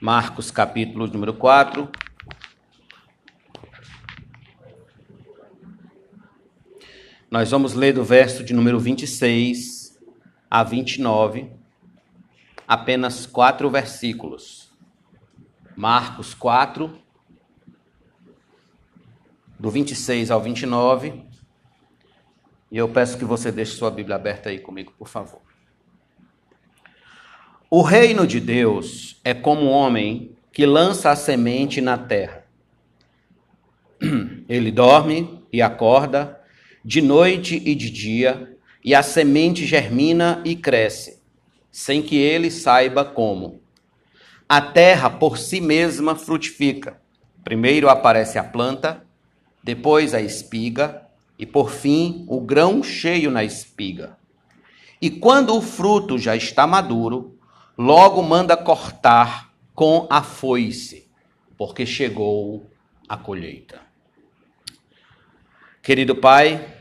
Marcos capítulo número 4. Nós vamos ler do verso de número 26 a 29, apenas quatro versículos. Marcos 4, do 26 ao 29. E eu peço que você deixe sua Bíblia aberta aí comigo, por favor. O reino de Deus é como um homem que lança a semente na terra. Ele dorme e acorda, de noite e de dia, e a semente germina e cresce, sem que ele saiba como. A terra por si mesma frutifica. Primeiro aparece a planta, depois a espiga e por fim o grão cheio na espiga. E quando o fruto já está maduro, logo manda cortar com a foice, porque chegou a colheita. Querido Pai,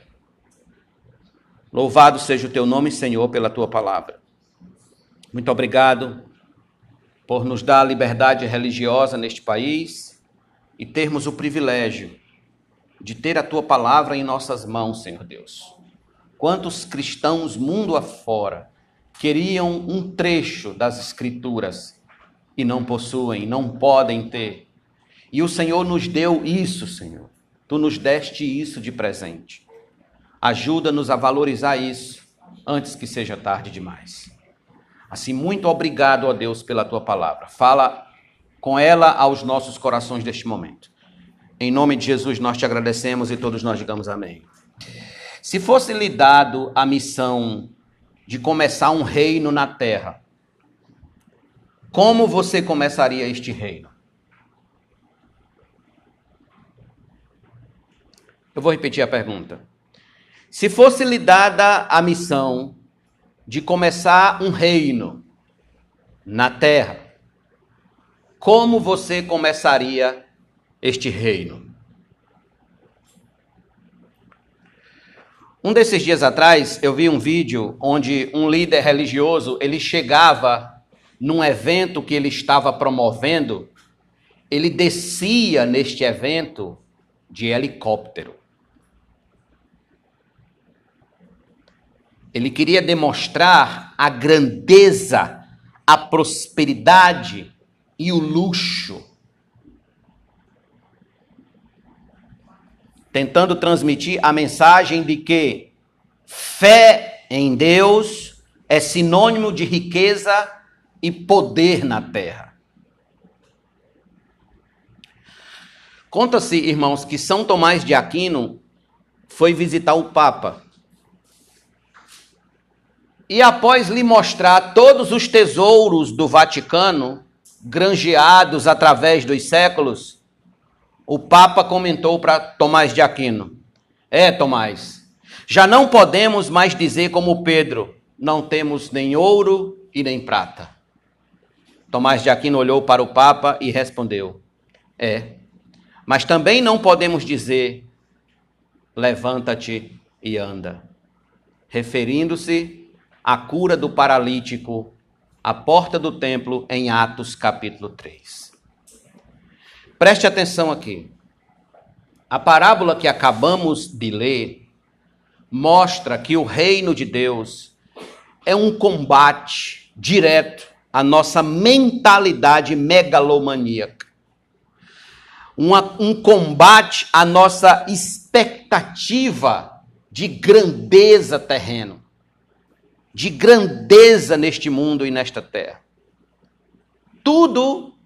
louvado seja o teu nome, Senhor, pela tua palavra. Muito obrigado por nos dar a liberdade religiosa neste país e termos o privilégio de ter a tua palavra em nossas mãos, Senhor Deus. Quantos cristãos mundo afora queriam um trecho das Escrituras e não possuem, não podem ter. E o Senhor nos deu isso, Senhor. Tu nos deste isso de presente. Ajuda-nos a valorizar isso antes que seja tarde demais. Assim, muito obrigado, ó Deus, pela tua palavra. Fala com ela aos nossos corações deste momento. Em nome de Jesus nós te agradecemos e todos nós digamos amém. Se fosse lhe dado a missão de começar um reino na terra, como você começaria este reino? Eu vou repetir a pergunta. Se fosse lhe dada a missão de começar um reino na terra, como você começaria este reino? Um desses dias atrás, eu vi um vídeo onde um líder religioso, ele chegava num evento que ele estava promovendo, ele descia neste evento de helicóptero. Ele queria demonstrar a grandeza, a prosperidade e o luxo. Tentando transmitir a mensagem de que fé em Deus é sinônimo de riqueza e poder na terra. Conta-se, irmãos, que São Tomás de Aquino foi visitar o Papa e após lhe mostrar todos os tesouros do Vaticano, granjeados através dos séculos, o Papa comentou para Tomás de Aquino: É, Tomás, já não podemos mais dizer como Pedro: não temos nem ouro e nem prata. Tomás de Aquino olhou para o Papa e respondeu: É, mas também não podemos dizer: levanta-te e anda, referindo-se a cura do paralítico à porta do templo em Atos capítulo 3. Preste atenção aqui. A parábola que acabamos de ler mostra que o reino de Deus é um combate direto à nossa mentalidade megalomaníaca. Uma, um combate à nossa expectativa de grandeza terrena de grandeza neste mundo e nesta terra. Tudo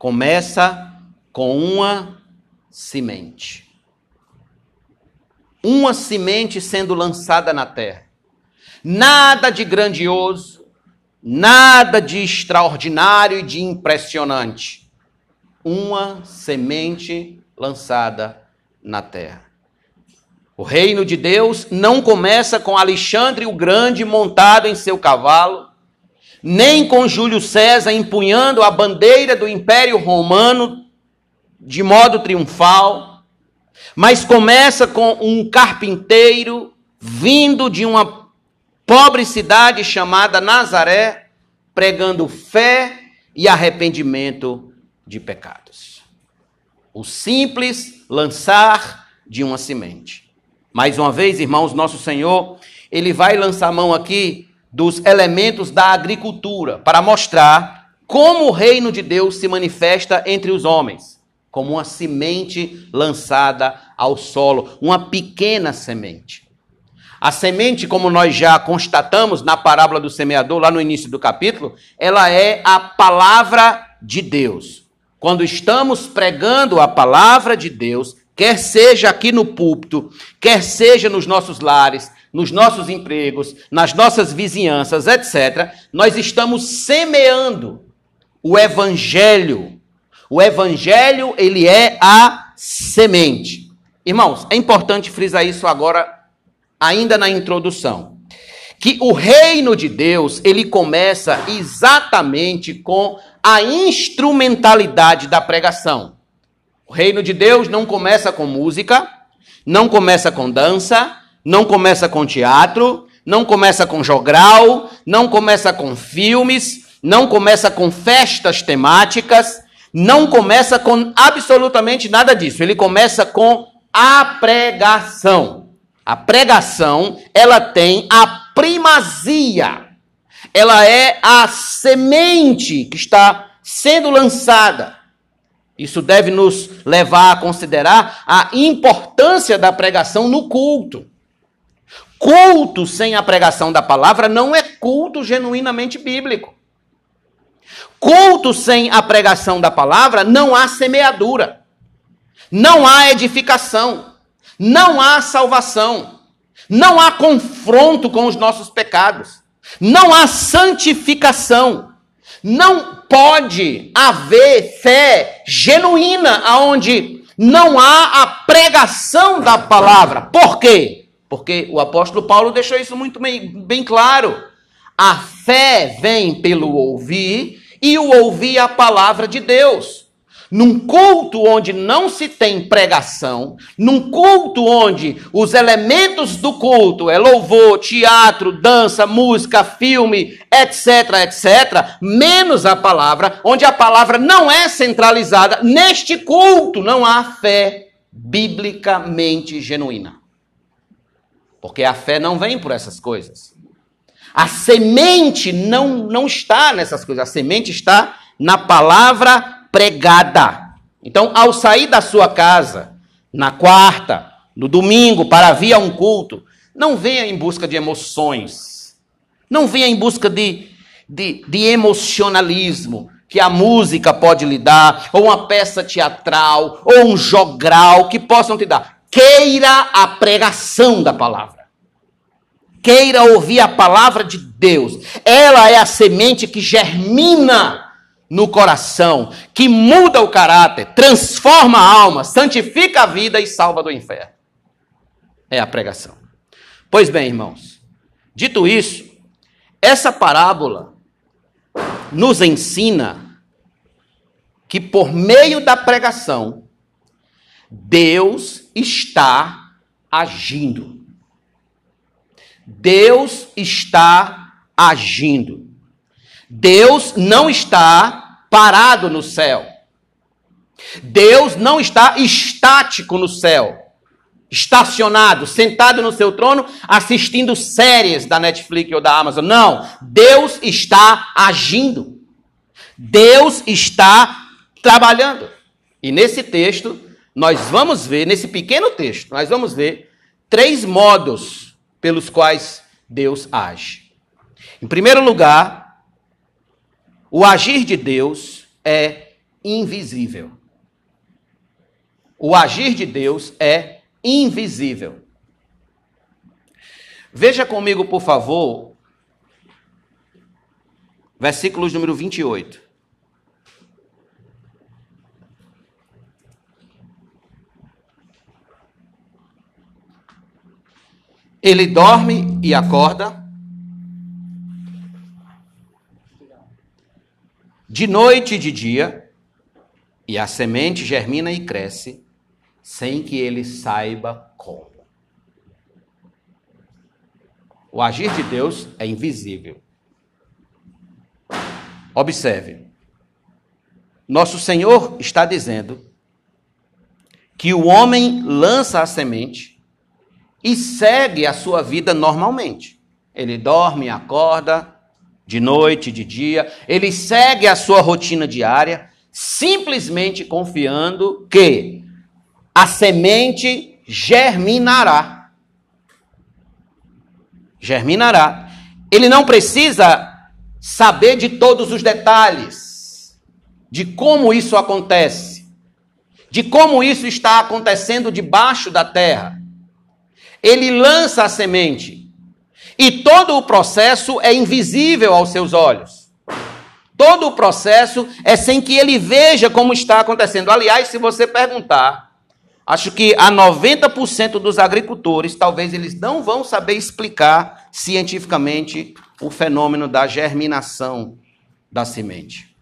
começa com uma semente. Uma semente sendo lançada na terra. Nada de grandioso, nada de extraordinário e de impressionante. Uma semente lançada na terra. O reino de Deus não começa com Alexandre o Grande montado em seu cavalo, nem com Júlio César empunhando a bandeira do Império Romano de modo triunfal, mas começa com um carpinteiro vindo de uma pobre cidade chamada Nazaré, pregando fé e arrependimento de pecados. O simples lançar de uma semente. Mais uma vez, irmãos, nosso Senhor, ele vai lançar mão aqui dos elementos da agricultura para mostrar como o reino de Deus se manifesta entre os homens, como uma semente lançada ao solo, uma pequena semente. A semente, como nós já constatamos na parábola do semeador, lá no início do capítulo, ela é a palavra de Deus. Quando estamos pregando a palavra de Deus, quer seja aqui no púlpito, quer seja nos nossos lares, nos nossos empregos, nas nossas vizinhanças, etc., nós estamos semeando o evangelho. O evangelho, ele é a semente. Irmãos, é importante frisar isso agora ainda na introdução, que o reino de Deus, ele começa exatamente com a instrumentalidade da pregação. O reino de Deus não começa com música, não começa com dança, não começa com teatro, não começa com jogral, não começa com filmes, não começa com festas temáticas, não começa com absolutamente nada disso. Ele começa com a pregação. A pregação, ela tem a primazia. Ela é a semente que está sendo lançada. Isso deve nos levar a considerar a importância da pregação no culto. Culto sem a pregação da palavra não é culto genuinamente bíblico. Culto sem a pregação da palavra não há semeadura, não há edificação. Não há salvação. Não há confronto com os nossos pecados. Não há santificação. Não pode haver fé genuína aonde não há a pregação da palavra. Por quê? Porque o apóstolo Paulo deixou isso muito bem, bem claro. A fé vem pelo ouvir e o ouvir a palavra de Deus. Num culto onde não se tem pregação, num culto onde os elementos do culto é louvor, teatro, dança, música, filme, etc, etc, menos a palavra, onde a palavra não é centralizada, neste culto não há fé biblicamente genuína. Porque a fé não vem por essas coisas. A semente não, não está nessas coisas, a semente está na palavra pregada. Então, ao sair da sua casa, na quarta, no domingo, para vir a um culto, não venha em busca de emoções. Não venha em busca de, de, de emocionalismo que a música pode lhe dar, ou uma peça teatral, ou um jogral que possam te dar. Queira a pregação da palavra. Queira ouvir a palavra de Deus. Ela é a semente que germina no coração, que muda o caráter, transforma a alma, santifica a vida e salva do inferno. É a pregação. Pois bem, irmãos, dito isso, essa parábola nos ensina que por meio da pregação, Deus está agindo. Deus está agindo. Deus não está parado no céu. Deus não está estático no céu, estacionado, sentado no seu trono, assistindo séries da Netflix ou da Amazon. Não, Deus está agindo. Deus está trabalhando. E nesse texto, nós vamos ver, nesse pequeno texto, nós vamos ver três modos pelos quais Deus age. Em primeiro lugar, o agir de Deus é invisível. O agir de Deus é invisível. Veja comigo, por favor, versículos número 28. Ele dorme e acorda, de noite e de dia, e a semente germina e cresce, sem que ele saiba como. O agir de Deus é invisível. Observe, nosso Senhor está dizendo que o homem lança a semente e segue a sua vida normalmente. Ele dorme, acorda, de noite, de dia, ele segue a sua rotina diária, simplesmente confiando que a semente germinará. Germinará. Ele não precisa saber de todos os detalhes de como isso acontece de como isso está acontecendo debaixo da terra. Ele lança a semente e todo o processo é invisível aos seus olhos. Todo o processo é sem que ele veja como está acontecendo. Aliás, se você perguntar, acho que a 90% dos agricultores, talvez eles não vão saber explicar cientificamente o fenômeno da germinação da semente.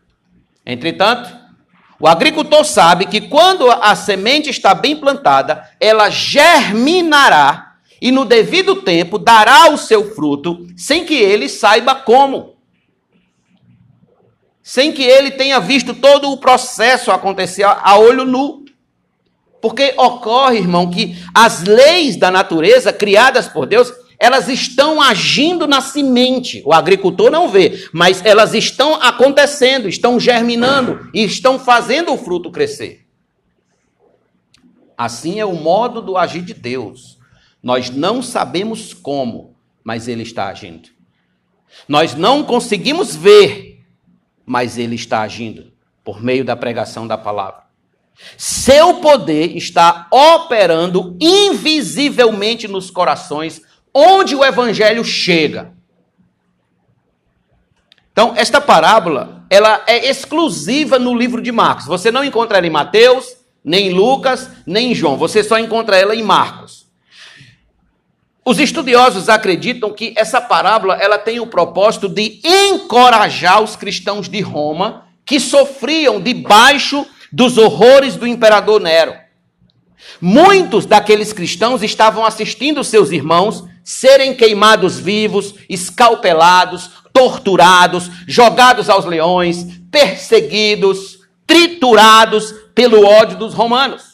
Entretanto, o agricultor sabe que quando a semente está bem plantada, ela germinará e no devido tempo dará o seu fruto, sem que ele saiba como. Sem que ele tenha visto todo o processo acontecer a olho nu. Porque ocorre, irmão, que as leis da natureza criadas por Deus, elas estão agindo na semente. O agricultor não vê, mas elas estão acontecendo, estão germinando e estão fazendo o fruto crescer. Assim é o modo do agir de Deus. Nós não sabemos como, mas Ele está agindo. Nós não conseguimos ver, mas Ele está agindo por meio da pregação da palavra. Seu poder está operando invisivelmente nos corações onde o evangelho chega. Então, esta parábola, ela é exclusiva no livro de Marcos. Você não encontra ela em Mateus, nem em Lucas, nem em João. Você só encontra ela em Marcos. Os estudiosos acreditam que essa parábola ela tem o propósito de encorajar os cristãos de Roma que sofriam debaixo dos horrores do imperador Nero. Muitos daqueles cristãos estavam assistindo seus irmãos serem queimados vivos, escalpelados, torturados, jogados aos leões, perseguidos, triturados pelo ódio dos romanos.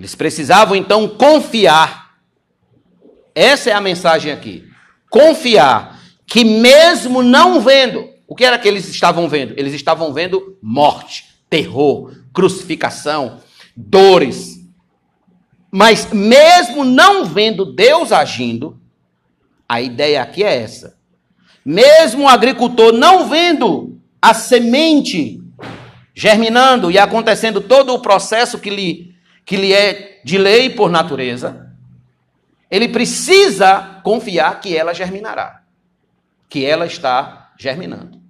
Eles precisavam então confiar. Essa é a mensagem aqui. Confiar que, mesmo não vendo, o que era que eles estavam vendo? Eles estavam vendo morte, terror, crucificação, dores, mas mesmo não vendo Deus agindo, a ideia aqui é essa. Mesmo o agricultor não vendo a semente germinando e acontecendo todo o processo que lhe, que lhe é de lei por natureza, ele precisa confiar que ela germinará, que ela está germinando.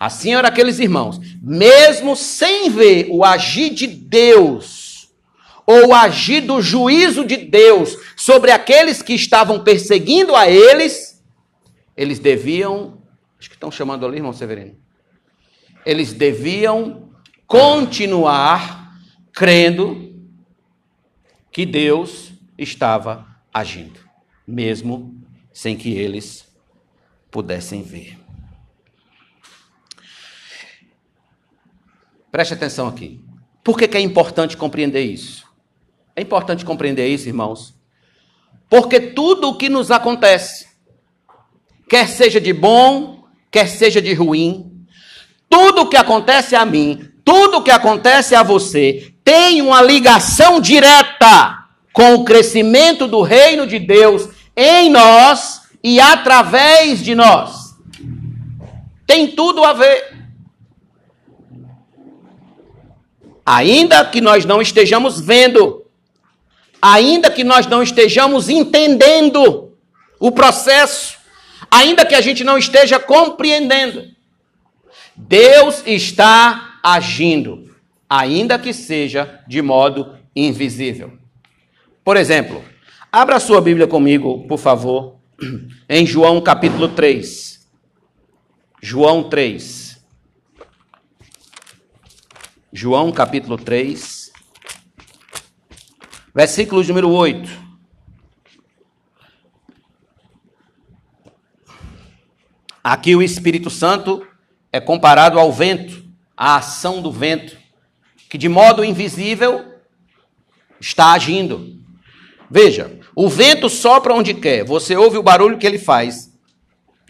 Assim eram aqueles irmãos, mesmo sem ver o agir de Deus ou agir do juízo de Deus sobre aqueles que estavam perseguindo a eles, eles deviam, acho que estão chamando ali, irmão Severino, eles deviam continuar crendo que Deus estava agindo, mesmo sem que eles pudessem ver. Preste atenção aqui. Por que, que é importante compreender isso? É importante compreender isso, irmãos. Porque tudo o que nos acontece, quer seja de bom, quer seja de ruim, tudo o que acontece a mim, tudo o que acontece a você, tem uma ligação direta com o crescimento do reino de Deus em nós e através de nós. Tem tudo a ver. Ainda que nós não estejamos vendo, ainda que nós não estejamos entendendo o processo, ainda que a gente não esteja compreendendo, Deus está agindo, ainda que seja de modo invisível. Por exemplo, abra sua Bíblia comigo, por favor, em João capítulo 3. João 3. João capítulo 3. Versículo número 8. Aqui o Espírito Santo é comparado ao vento, à ação do vento, que de modo invisível está agindo. Veja, o vento sopra onde quer, você ouve o barulho que ele faz,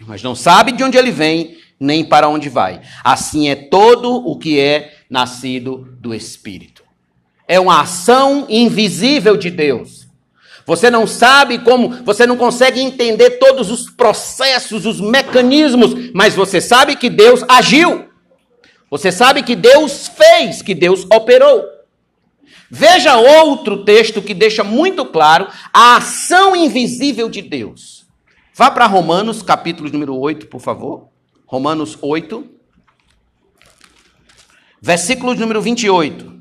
mas não sabe de onde ele vem, nem para onde vai. Assim é todo o que é nascido do Espírito. É uma ação invisível de Deus. Você não sabe como, você não consegue entender todos os processos, os mecanismos, mas você sabe que Deus agiu. Você sabe que Deus fez, que Deus operou. Veja outro texto que deixa muito claro a ação invisível de Deus. Vá para Romanos, capítulo número 8, por favor. Romanos 8, versículo número 28.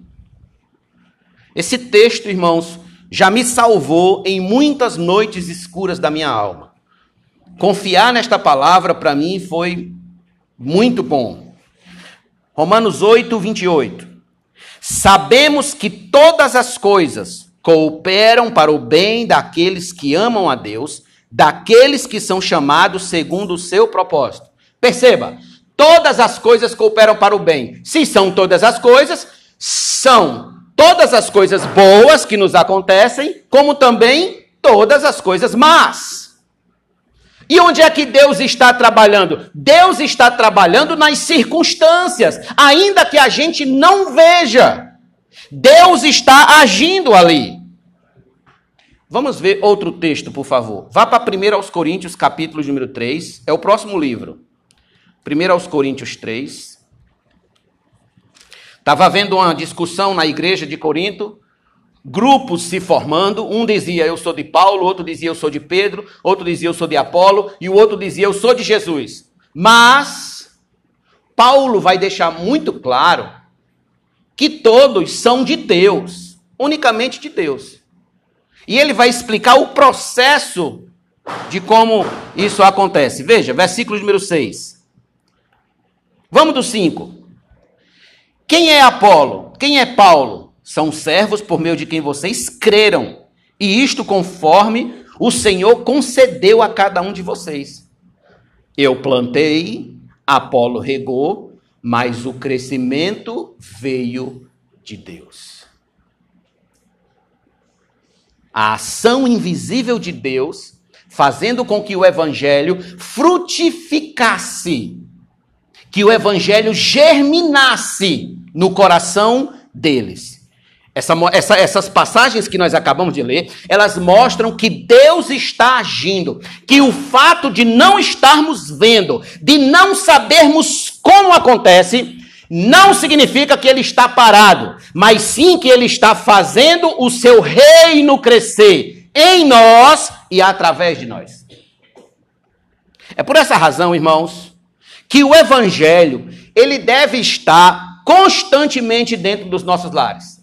Esse texto, irmãos, já me salvou em muitas noites escuras da minha alma. Confiar nesta palavra para mim foi muito bom. Romanos 8, 28. Sabemos que todas as coisas cooperam para o bem daqueles que amam a Deus, daqueles que são chamados segundo o seu propósito. Perceba, todas as coisas cooperam para o bem. Se são todas as coisas, são todas as coisas boas que nos acontecem, como também todas as coisas más. E onde é que Deus está trabalhando? Deus está trabalhando nas circunstâncias, ainda que a gente não veja. Deus está agindo ali. Vamos ver outro texto, por favor. Vá para 1 aos Coríntios, capítulo número 3. É o próximo livro. 1 aos Coríntios 3. Estava havendo uma discussão na igreja de Corinto, grupos se formando. Um dizia eu sou de Paulo, outro dizia eu sou de Pedro, outro dizia eu sou de Apolo e o outro dizia eu sou de Jesus. Mas Paulo vai deixar muito claro que todos são de Deus, unicamente de Deus. E ele vai explicar o processo de como isso acontece. Veja, versículo número 6. Vamos do 5. Quem é Apolo? Quem é Paulo? São servos por meio de quem vocês creram. E isto conforme o Senhor concedeu a cada um de vocês. Eu plantei, Apolo regou, mas o crescimento veio de Deus. A ação invisível de Deus fazendo com que o evangelho frutificasse que o evangelho germinasse no coração deles. Essa, essa, essas passagens que nós acabamos de ler, elas mostram que Deus está agindo, que o fato de não estarmos vendo, de não sabermos como acontece, não significa que ele está parado, mas sim que ele está fazendo o seu reino crescer em nós e através de nós. É por essa razão, irmãos, que o evangelho, ele deve estar constantemente dentro dos nossos lares.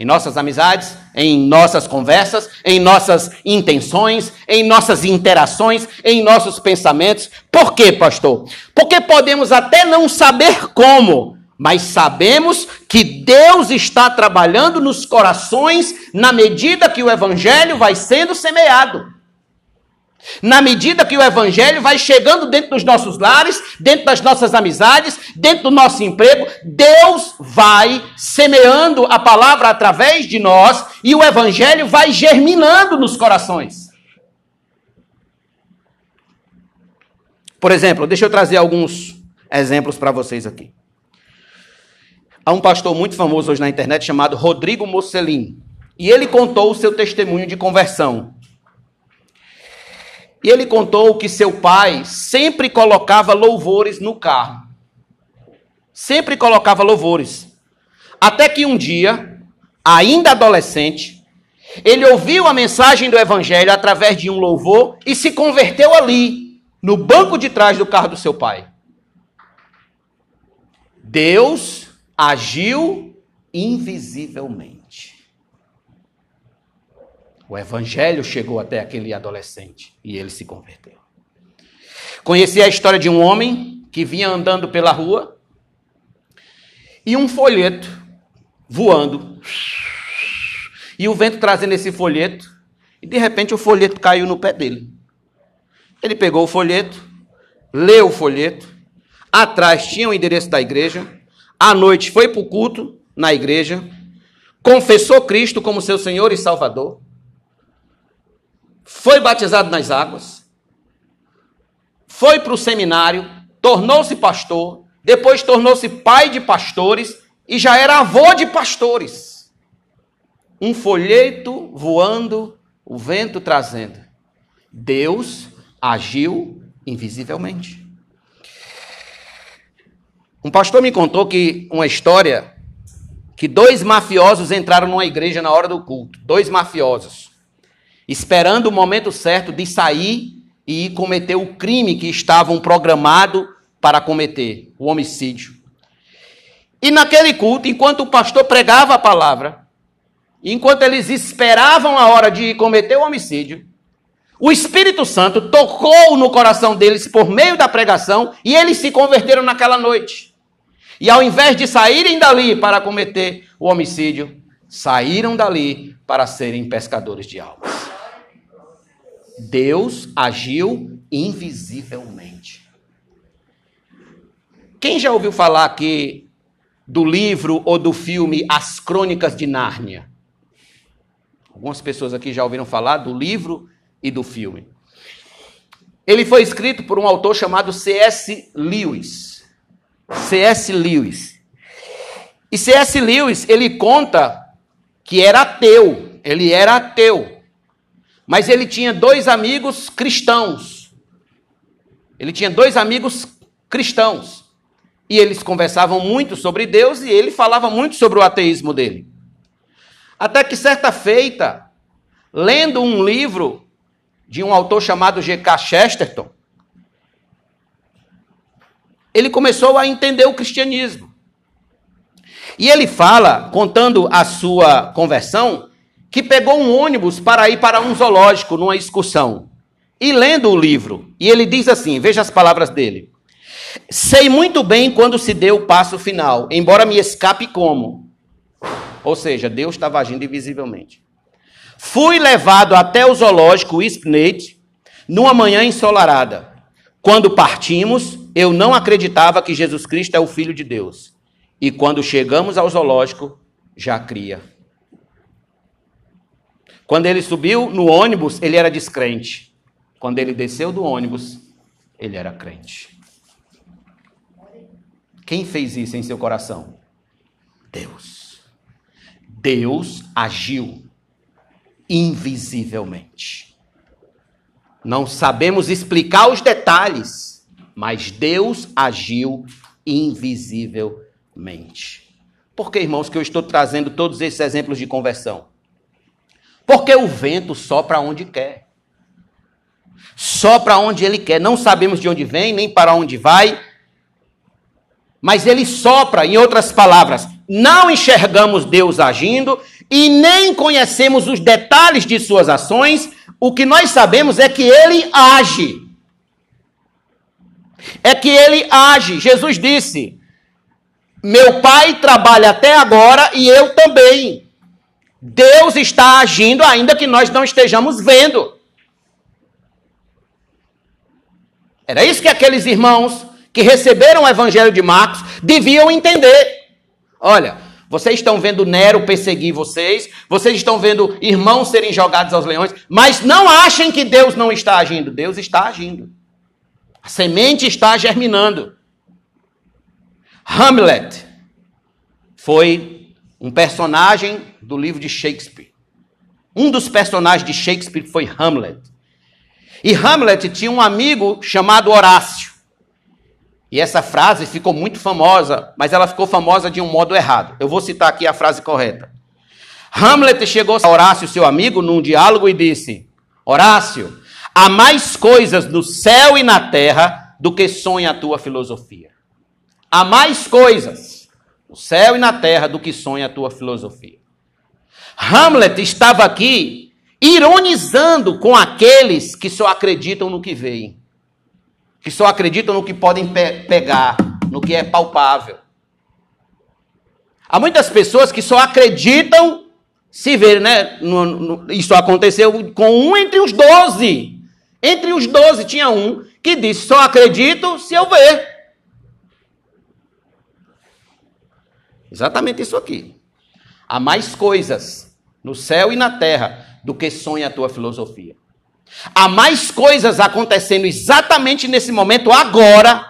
Em nossas amizades, em nossas conversas, em nossas intenções, em nossas interações, em nossos pensamentos. Por quê, pastor? Porque podemos até não saber como, mas sabemos que Deus está trabalhando nos corações na medida que o evangelho vai sendo semeado. Na medida que o evangelho vai chegando dentro dos nossos lares, dentro das nossas amizades, dentro do nosso emprego, Deus vai semeando a palavra através de nós e o evangelho vai germinando nos corações. Por exemplo, deixa eu trazer alguns exemplos para vocês aqui. Há um pastor muito famoso hoje na internet chamado Rodrigo Mocelin. E ele contou o seu testemunho de conversão. E ele contou que seu pai sempre colocava louvores no carro. Sempre colocava louvores. Até que um dia, ainda adolescente, ele ouviu a mensagem do evangelho através de um louvor e se converteu ali, no banco de trás do carro do seu pai. Deus agiu invisivelmente. O evangelho chegou até aquele adolescente e ele se converteu. Conheci a história de um homem que vinha andando pela rua e um folheto voando. E o vento trazendo esse folheto, e de repente o folheto caiu no pé dele. Ele pegou o folheto, leu o folheto, Atrás tinha o endereço da igreja. À noite foi para o culto na igreja. Confessou Cristo como seu Senhor e Salvador. Foi batizado nas águas. Foi para o seminário. Tornou-se pastor. Depois tornou-se pai de pastores. E já era avô de pastores. Um folheto voando, o vento trazendo. Deus agiu invisivelmente. Um pastor me contou que uma história que dois mafiosos entraram numa igreja na hora do culto, dois mafiosos, esperando o momento certo de sair e cometer o crime que estavam programado para cometer, o homicídio. E naquele culto, enquanto o pastor pregava a palavra, enquanto eles esperavam a hora de cometer o homicídio, o Espírito Santo tocou no coração deles por meio da pregação e eles se converteram naquela noite. E ao invés de saírem dali para cometer o homicídio, saíram dali para serem pescadores de almas. Deus agiu invisivelmente. Quem já ouviu falar aqui do livro ou do filme As Crônicas de Nárnia? Algumas pessoas aqui já ouviram falar do livro e do filme. Ele foi escrito por um autor chamado C.S. Lewis. C.S. Lewis. E C.S. Lewis, ele conta que era ateu, ele era ateu. Mas ele tinha dois amigos cristãos. Ele tinha dois amigos cristãos. E eles conversavam muito sobre Deus e ele falava muito sobre o ateísmo dele. Até que certa feita, lendo um livro de um autor chamado G.K. Chesterton, ele começou a entender o cristianismo. E ele fala, contando a sua conversão, que pegou um ônibus para ir para um zoológico numa excursão. E lendo o livro, e ele diz assim: veja as palavras dele. Sei muito bem quando se deu o passo final, embora me escape como. Ou seja, Deus estava agindo invisivelmente. Fui levado até o zoológico Spnate numa manhã ensolarada. Quando partimos, eu não acreditava que Jesus Cristo é o Filho de Deus. E quando chegamos ao zoológico, já cria. Quando ele subiu no ônibus, ele era descrente. Quando ele desceu do ônibus, ele era crente. Quem fez isso em seu coração? Deus. Deus agiu invisivelmente. Não sabemos explicar os detalhes, mas Deus agiu invisivelmente. Por que, irmãos, que eu estou trazendo todos esses exemplos de conversão? Porque o vento sopra onde quer. Sopra onde ele quer. Não sabemos de onde vem, nem para onde vai. Mas ele sopra, em outras palavras, não enxergamos Deus agindo e nem conhecemos os detalhes de suas ações, o que nós sabemos é que ele age. É que ele age. Jesus disse: Meu pai trabalha até agora e eu também. Deus está agindo ainda que nós não estejamos vendo. Era isso que aqueles irmãos que receberam o evangelho de Marcos deviam entender. Olha, vocês estão vendo Nero perseguir vocês, vocês estão vendo irmãos serem jogados aos leões, mas não achem que Deus não está agindo. Deus está agindo. A semente está germinando. Hamlet foi um personagem do livro de Shakespeare. Um dos personagens de Shakespeare foi Hamlet. E Hamlet tinha um amigo chamado Horácio. E essa frase ficou muito famosa, mas ela ficou famosa de um modo errado. Eu vou citar aqui a frase correta. Hamlet chegou a Horácio, seu amigo, num diálogo e disse: Horácio, há mais coisas no céu e na terra do que sonha a tua filosofia. Há mais coisas no céu e na terra do que sonha a tua filosofia. Hamlet estava aqui ironizando com aqueles que só acreditam no que veem que só acreditam no que podem pe pegar, no que é palpável. Há muitas pessoas que só acreditam se ver, né? No, no, isso aconteceu com um entre os doze. Entre os doze tinha um que disse: só acredito se eu ver. Exatamente isso aqui. Há mais coisas no céu e na terra do que sonha a tua filosofia. Há mais coisas acontecendo exatamente nesse momento, agora,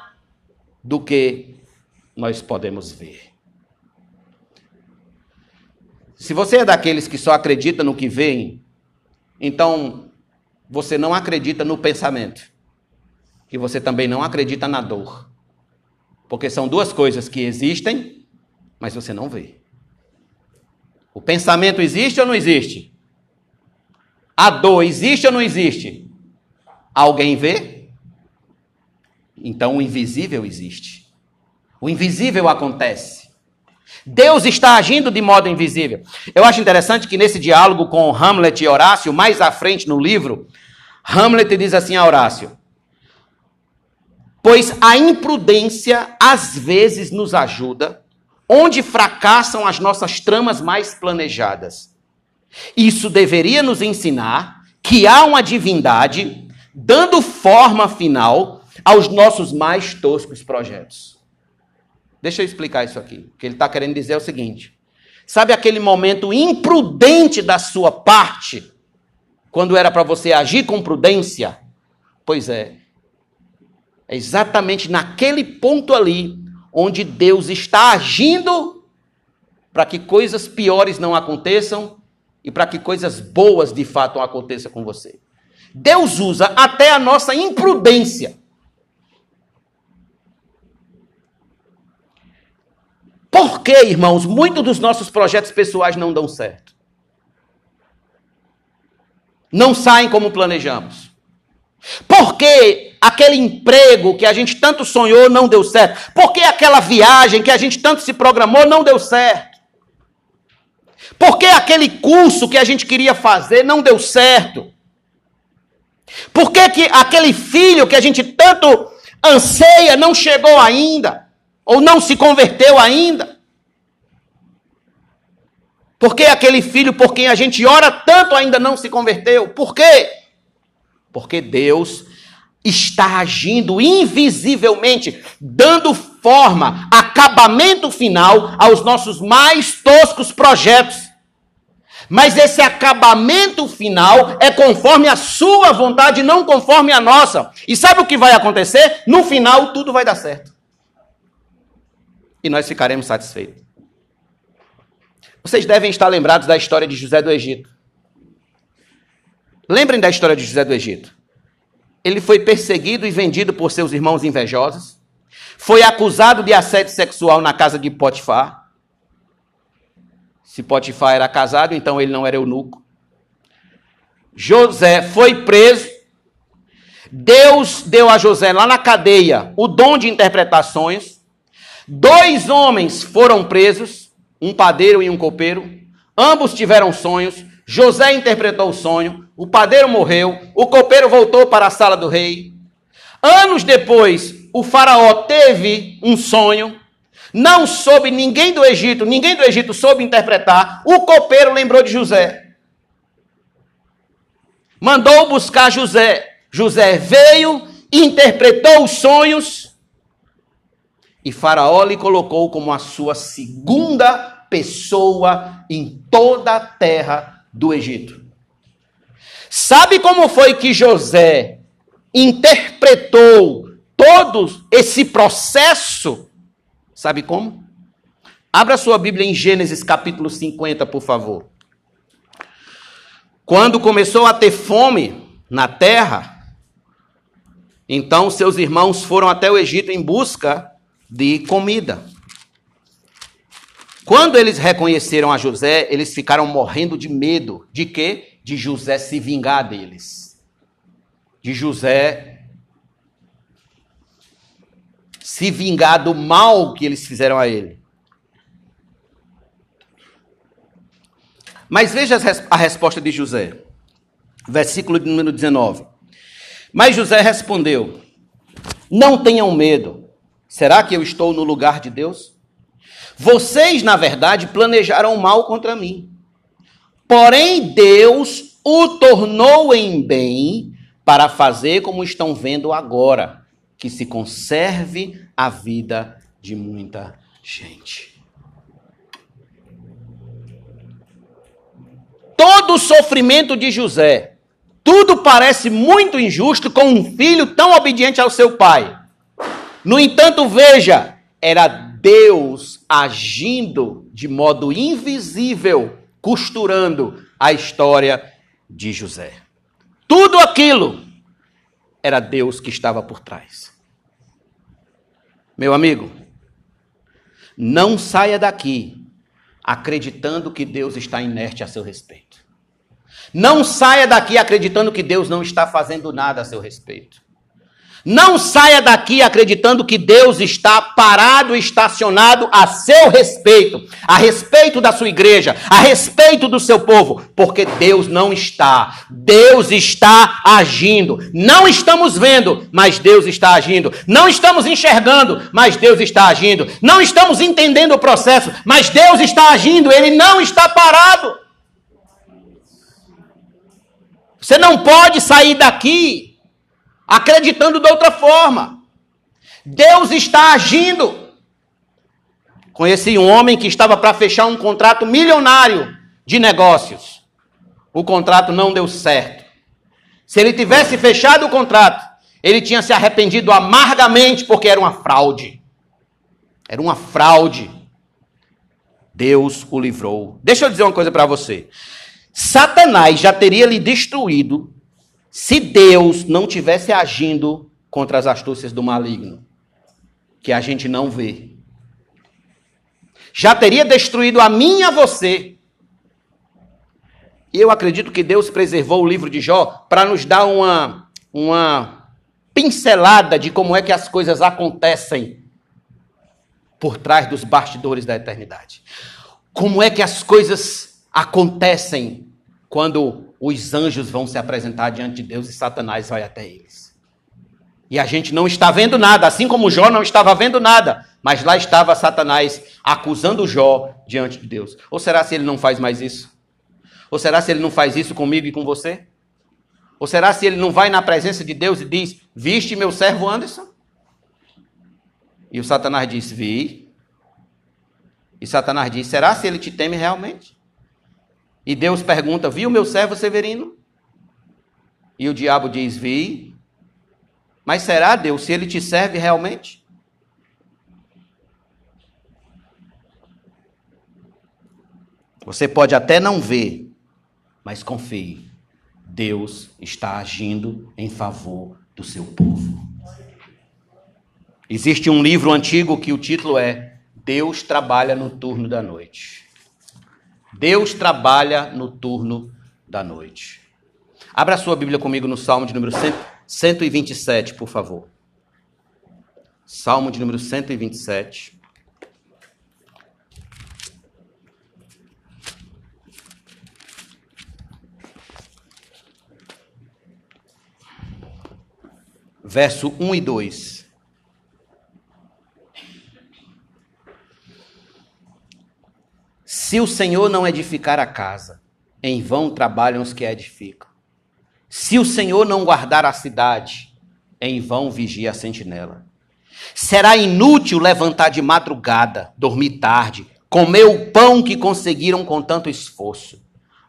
do que nós podemos ver. Se você é daqueles que só acredita no que vem, então você não acredita no pensamento. E você também não acredita na dor. Porque são duas coisas que existem, mas você não vê. O pensamento existe ou não existe? A dor existe ou não existe? Alguém vê? Então o invisível existe. O invisível acontece. Deus está agindo de modo invisível. Eu acho interessante que nesse diálogo com Hamlet e Horácio, mais à frente no livro, Hamlet diz assim a Horácio: Pois a imprudência às vezes nos ajuda onde fracassam as nossas tramas mais planejadas. Isso deveria nos ensinar que há uma divindade dando forma final aos nossos mais toscos projetos. Deixa eu explicar isso aqui. O que ele está querendo dizer é o seguinte: sabe aquele momento imprudente da sua parte, quando era para você agir com prudência? Pois é. É exatamente naquele ponto ali onde Deus está agindo para que coisas piores não aconteçam e para que coisas boas de fato aconteçam com você. Deus usa até a nossa imprudência. Por que, irmãos, muitos dos nossos projetos pessoais não dão certo? Não saem como planejamos. Por que aquele emprego que a gente tanto sonhou não deu certo? Por que aquela viagem que a gente tanto se programou não deu certo? Por que aquele curso que a gente queria fazer não deu certo? Por que, que aquele filho que a gente tanto anseia não chegou ainda? Ou não se converteu ainda? Por que aquele filho por quem a gente ora tanto ainda não se converteu? Por quê? Porque Deus está agindo invisivelmente, dando forma, acabamento final aos nossos mais toscos projetos. Mas esse acabamento final é conforme a sua vontade, não conforme a nossa. E sabe o que vai acontecer? No final, tudo vai dar certo. E nós ficaremos satisfeitos. Vocês devem estar lembrados da história de José do Egito. Lembrem da história de José do Egito ele foi perseguido e vendido por seus irmãos invejosos, foi acusado de assédio sexual na casa de Potifar. Se Potifar era casado, então ele não era eunuco. José foi preso. Deus deu a José lá na cadeia o dom de interpretações. Dois homens foram presos, um padeiro e um copeiro. Ambos tiveram sonhos. José interpretou o sonho, o padeiro morreu, o copeiro voltou para a sala do rei. Anos depois, o faraó teve um sonho, não soube ninguém do Egito, ninguém do Egito soube interpretar. O copeiro lembrou de José. Mandou buscar José. José veio, interpretou os sonhos e Faraó lhe colocou como a sua segunda pessoa em toda a terra do Egito. Sabe como foi que José interpretou todo esse processo? Sabe como? Abra sua Bíblia em Gênesis capítulo 50, por favor. Quando começou a ter fome na terra, então seus irmãos foram até o Egito em busca de comida. Quando eles reconheceram a José, eles ficaram morrendo de medo. De quê? De José se vingar deles. De José se vingar do mal que eles fizeram a ele. Mas veja a resposta de José. Versículo número 19. Mas José respondeu: Não tenham medo. Será que eu estou no lugar de Deus? Vocês, na verdade, planejaram mal contra mim. Porém, Deus o tornou em bem para fazer como estão vendo agora, que se conserve a vida de muita gente. Todo o sofrimento de José, tudo parece muito injusto com um filho tão obediente ao seu pai. No entanto, veja, era Deus agindo de modo invisível costurando a história de José. Tudo aquilo era Deus que estava por trás. Meu amigo, não saia daqui acreditando que Deus está inerte a seu respeito. Não saia daqui acreditando que Deus não está fazendo nada a seu respeito. Não saia daqui acreditando que Deus está parado, estacionado a seu respeito, a respeito da sua igreja, a respeito do seu povo, porque Deus não está. Deus está agindo. Não estamos vendo, mas Deus está agindo. Não estamos enxergando, mas Deus está agindo. Não estamos entendendo o processo, mas Deus está agindo. Ele não está parado. Você não pode sair daqui acreditando de outra forma. Deus está agindo. Conheci um homem que estava para fechar um contrato milionário de negócios. O contrato não deu certo. Se ele tivesse fechado o contrato, ele tinha se arrependido amargamente porque era uma fraude. Era uma fraude. Deus o livrou. Deixa eu dizer uma coisa para você. Satanás já teria lhe destruído se Deus não tivesse agindo contra as astúcias do maligno, que a gente não vê, já teria destruído a mim e a você. E eu acredito que Deus preservou o livro de Jó para nos dar uma, uma pincelada de como é que as coisas acontecem por trás dos bastidores da eternidade. Como é que as coisas acontecem quando os anjos vão se apresentar diante de Deus e Satanás vai até eles. E a gente não está vendo nada, assim como Jó não estava vendo nada, mas lá estava Satanás acusando Jó diante de Deus. Ou será se ele não faz mais isso? Ou será se ele não faz isso comigo e com você? Ou será se ele não vai na presença de Deus e diz: Viste meu servo Anderson? E o Satanás diz: Vi. E Satanás diz: Será se ele te teme realmente? E Deus pergunta: Viu meu servo Severino? E o diabo diz: Vi. Mas será, Deus, se ele te serve realmente? Você pode até não ver, mas confie. Deus está agindo em favor do seu povo. Existe um livro antigo que o título é Deus trabalha no turno da noite. Deus trabalha no turno da noite. Abra a sua Bíblia comigo no Salmo de número 127, por favor. Salmo de número 127. Verso 1 e 2. Se o Senhor não edificar a casa, em vão trabalham os que a edificam. Se o Senhor não guardar a cidade, em vão vigia a sentinela. Será inútil levantar de madrugada, dormir tarde, comer o pão que conseguiram com tanto esforço.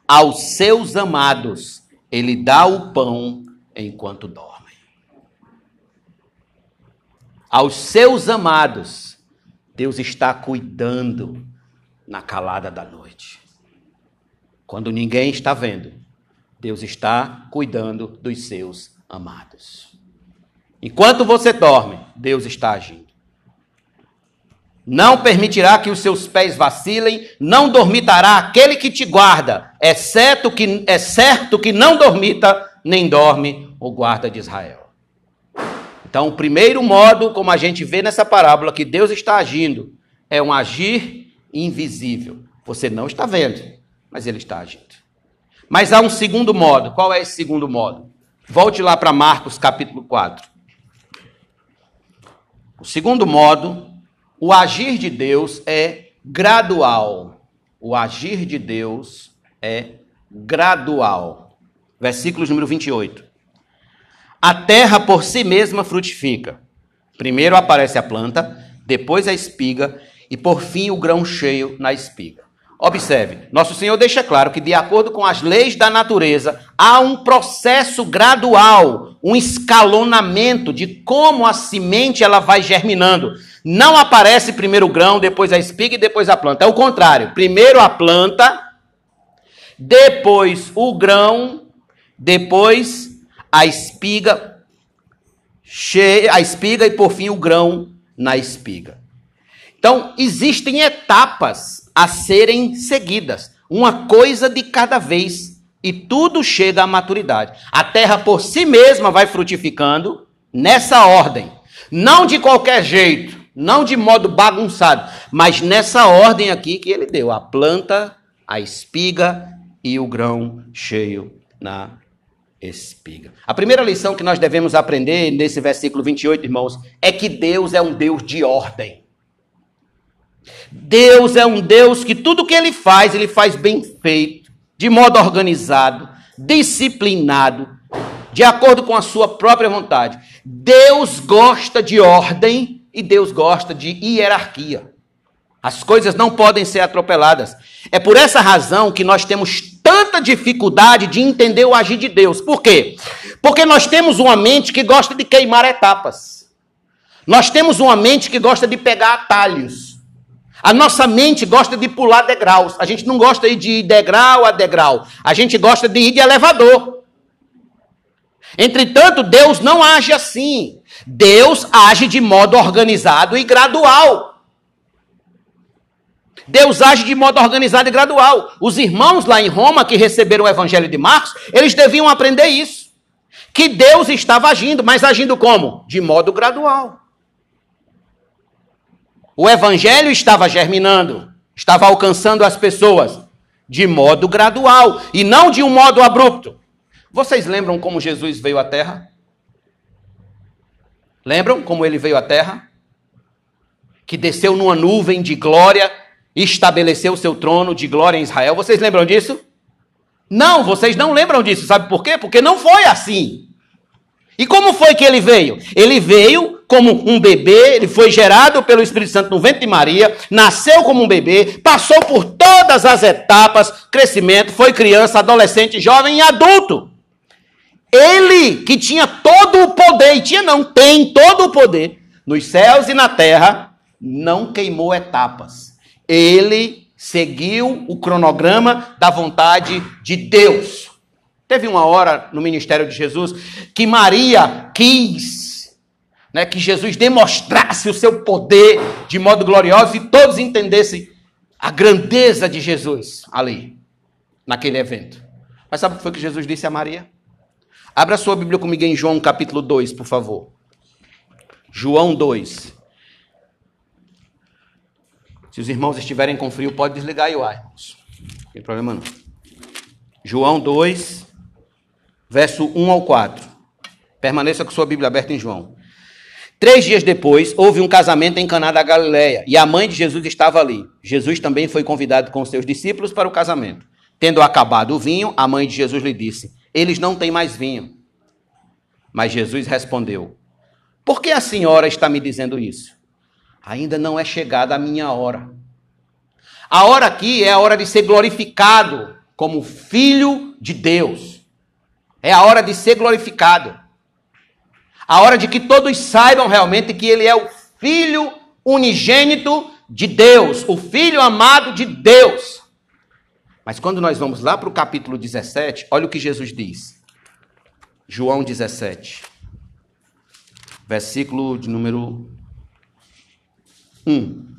Aos seus amados, ele dá o pão enquanto dormem. Aos seus amados, Deus está cuidando na calada da noite. Quando ninguém está vendo, Deus está cuidando dos seus amados. Enquanto você dorme, Deus está agindo. Não permitirá que os seus pés vacilem, não dormitará aquele que te guarda, exceto que é certo que não dormita, nem dorme o guarda de Israel. Então, o primeiro modo, como a gente vê nessa parábola, que Deus está agindo, é um agir invisível. Você não está vendo, mas ele está agindo. Mas há um segundo modo. Qual é esse segundo modo? Volte lá para Marcos capítulo 4. O segundo modo, o agir de Deus é gradual. O agir de Deus é gradual. Versículos número 28. A terra por si mesma frutifica. Primeiro aparece a planta, depois a espiga e por fim o grão cheio na espiga. Observe, nosso Senhor deixa claro que, de acordo com as leis da natureza, há um processo gradual, um escalonamento de como a semente ela vai germinando. Não aparece primeiro o grão, depois a espiga e depois a planta. É o contrário. Primeiro a planta, depois o grão, depois a espiga, a espiga e por fim o grão na espiga. Então, existem etapas a serem seguidas, uma coisa de cada vez, e tudo chega à maturidade. A terra por si mesma vai frutificando nessa ordem, não de qualquer jeito, não de modo bagunçado, mas nessa ordem aqui que ele deu: a planta, a espiga e o grão cheio na espiga. A primeira lição que nós devemos aprender nesse versículo 28, irmãos, é que Deus é um Deus de ordem. Deus é um Deus que tudo que ele faz, ele faz bem feito, de modo organizado, disciplinado, de acordo com a sua própria vontade. Deus gosta de ordem e Deus gosta de hierarquia. As coisas não podem ser atropeladas. É por essa razão que nós temos tanta dificuldade de entender o agir de Deus. Por quê? Porque nós temos uma mente que gosta de queimar etapas. Nós temos uma mente que gosta de pegar atalhos. A nossa mente gosta de pular degraus. A gente não gosta de ir degrau a degrau. A gente gosta de ir de elevador. Entretanto, Deus não age assim. Deus age de modo organizado e gradual. Deus age de modo organizado e gradual. Os irmãos lá em Roma que receberam o evangelho de Marcos, eles deviam aprender isso. Que Deus estava agindo, mas agindo como? De modo gradual. O evangelho estava germinando, estava alcançando as pessoas de modo gradual e não de um modo abrupto. Vocês lembram como Jesus veio à terra? Lembram como ele veio à terra? Que desceu numa nuvem de glória e estabeleceu o seu trono de glória em Israel. Vocês lembram disso? Não, vocês não lembram disso. Sabe por quê? Porque não foi assim. E como foi que ele veio? Ele veio como um bebê, ele foi gerado pelo Espírito Santo no ventre de Maria, nasceu como um bebê, passou por todas as etapas, crescimento, foi criança, adolescente, jovem e adulto. Ele que tinha todo o poder, e tinha não, tem todo o poder, nos céus e na terra, não queimou etapas. Ele seguiu o cronograma da vontade de Deus. Teve uma hora no ministério de Jesus que Maria quis né, que Jesus demonstrasse o seu poder de modo glorioso e todos entendessem a grandeza de Jesus ali, naquele evento. Mas sabe o que foi que Jesus disse a Maria? Abra sua Bíblia comigo em João capítulo 2, por favor. João 2. Se os irmãos estiverem com frio, pode desligar aí o ar, irmãos. Não tem problema não. João 2, verso 1 ao 4. Permaneça com sua Bíblia aberta em João. Três dias depois, houve um casamento em Caná da Galileia, e a mãe de Jesus estava ali. Jesus também foi convidado com seus discípulos para o casamento. Tendo acabado o vinho, a mãe de Jesus lhe disse: Eles não têm mais vinho. Mas Jesus respondeu: Por que a senhora está me dizendo isso? Ainda não é chegada a minha hora. A hora aqui é a hora de ser glorificado como filho de Deus. É a hora de ser glorificado. A hora de que todos saibam realmente que ele é o filho unigênito de Deus, o filho amado de Deus. Mas quando nós vamos lá para o capítulo 17, olha o que Jesus diz. João 17, versículo de número 1.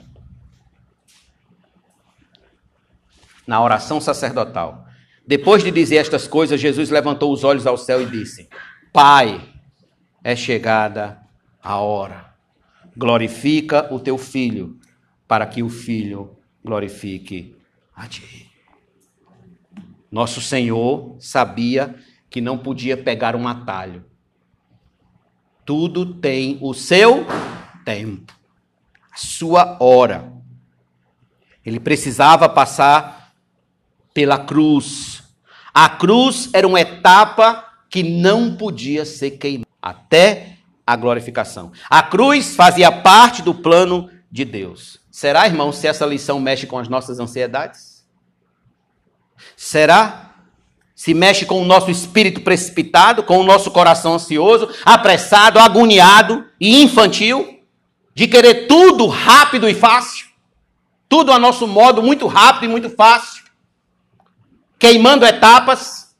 Na oração sacerdotal. Depois de dizer estas coisas, Jesus levantou os olhos ao céu e disse: Pai, é chegada a hora. Glorifica o teu filho, para que o filho glorifique a ti. Nosso Senhor sabia que não podia pegar um atalho. Tudo tem o seu tempo, a sua hora. Ele precisava passar pela cruz a cruz era uma etapa que não podia ser queimada até a glorificação. A cruz fazia parte do plano de Deus. Será, irmão, se essa lição mexe com as nossas ansiedades? Será? Se mexe com o nosso espírito precipitado, com o nosso coração ansioso, apressado, agoniado e infantil, de querer tudo rápido e fácil, tudo a nosso modo muito rápido e muito fácil, queimando etapas,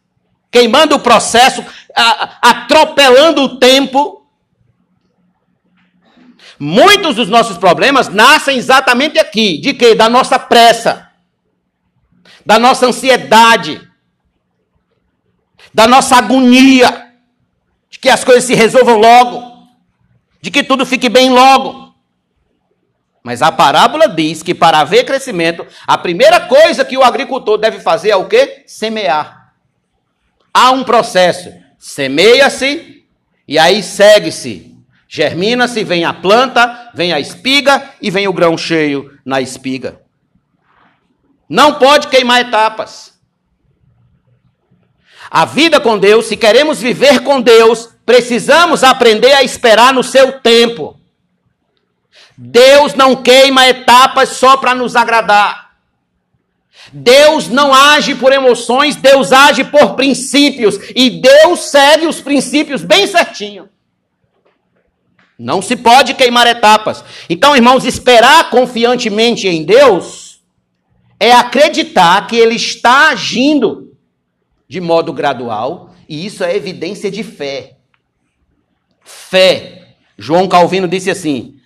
queimando o processo, atropelando o tempo. Muitos dos nossos problemas nascem exatamente aqui, de quê? Da nossa pressa, da nossa ansiedade, da nossa agonia, de que as coisas se resolvam logo, de que tudo fique bem logo. Mas a parábola diz que para haver crescimento, a primeira coisa que o agricultor deve fazer é o quê? Semear. Há um processo. Semeia-se e aí segue-se. Germina-se, vem a planta, vem a espiga e vem o grão cheio na espiga. Não pode queimar etapas. A vida com Deus, se queremos viver com Deus, precisamos aprender a esperar no seu tempo. Deus não queima etapas só para nos agradar. Deus não age por emoções, Deus age por princípios. E Deus segue os princípios bem certinho. Não se pode queimar etapas. Então, irmãos, esperar confiantemente em Deus é acreditar que Ele está agindo de modo gradual, e isso é evidência de fé. Fé. João Calvino disse assim: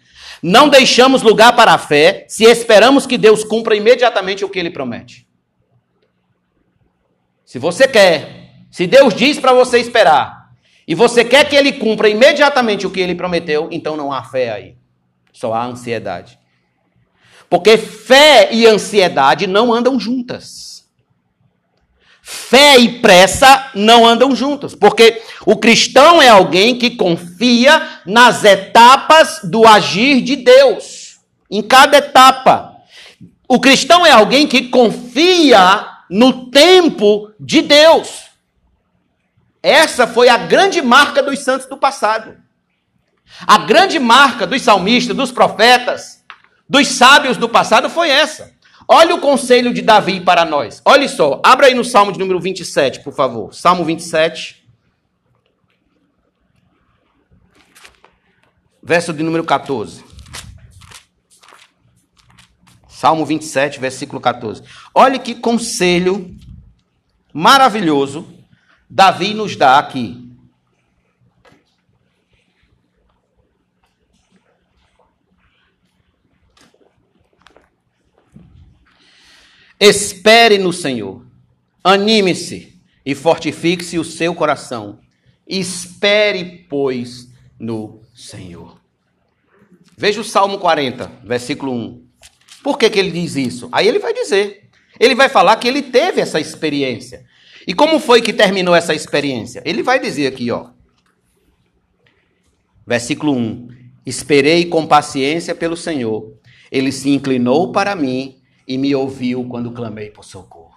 não deixamos lugar para a fé se esperamos que Deus cumpra imediatamente o que ele promete. Se você quer, se Deus diz para você esperar, e você quer que ele cumpra imediatamente o que ele prometeu, então não há fé aí. Só há ansiedade. Porque fé e ansiedade não andam juntas. Fé e pressa não andam juntos, porque o cristão é alguém que confia nas etapas do agir de Deus, em cada etapa. O cristão é alguém que confia no tempo de Deus. Essa foi a grande marca dos santos do passado. A grande marca dos salmistas, dos profetas, dos sábios do passado foi essa. Olha o conselho de Davi para nós. Olha só, abra aí no Salmo de número 27, por favor. Salmo 27. Verso de número 14. Salmo 27, versículo 14. Olha que conselho maravilhoso Davi nos dá aqui. Espere no Senhor. Anime-se e fortifique-se o seu coração. Espere, pois, no Senhor. Veja o Salmo 40, versículo 1. Por que, que ele diz isso? Aí ele vai dizer. Ele vai falar que ele teve essa experiência. E como foi que terminou essa experiência? Ele vai dizer aqui, ó. Versículo 1. Esperei com paciência pelo Senhor. Ele se inclinou para mim e me ouviu quando clamei por socorro.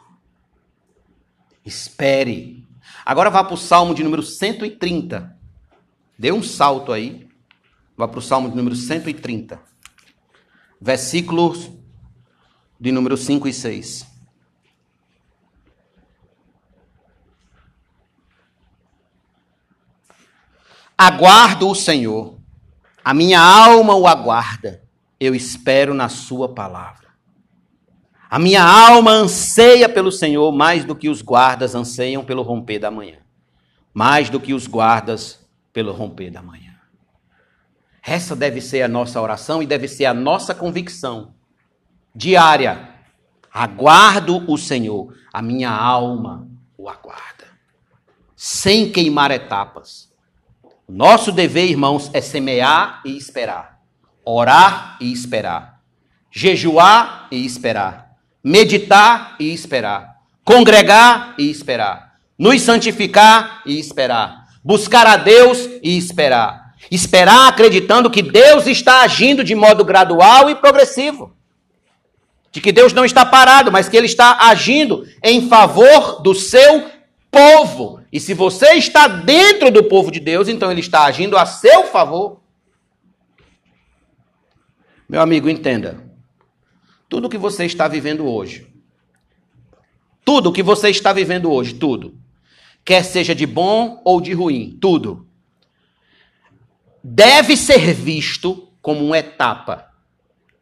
Espere. Agora vá para o Salmo de número 130. Dê um salto aí. Vá para o Salmo de número 130. Versículos de número 5 e 6. Aguardo o Senhor, a minha alma o aguarda, eu espero na Sua palavra. A minha alma anseia pelo Senhor mais do que os guardas anseiam pelo romper da manhã. Mais do que os guardas pelo romper da manhã. Essa deve ser a nossa oração e deve ser a nossa convicção diária. Aguardo o Senhor, a minha alma o aguarda, sem queimar etapas. Nosso dever, irmãos, é semear e esperar, orar e esperar, jejuar e esperar meditar e esperar, congregar e esperar, nos santificar e esperar, buscar a Deus e esperar. Esperar acreditando que Deus está agindo de modo gradual e progressivo. De que Deus não está parado, mas que Ele está agindo em favor do seu povo. E se você está dentro do povo de Deus, então Ele está agindo a seu favor. Meu amigo, entenda. Tudo que você está vivendo hoje, Tudo que você está vivendo hoje, tudo. Quer seja de bom ou de ruim, tudo. Deve ser visto como uma etapa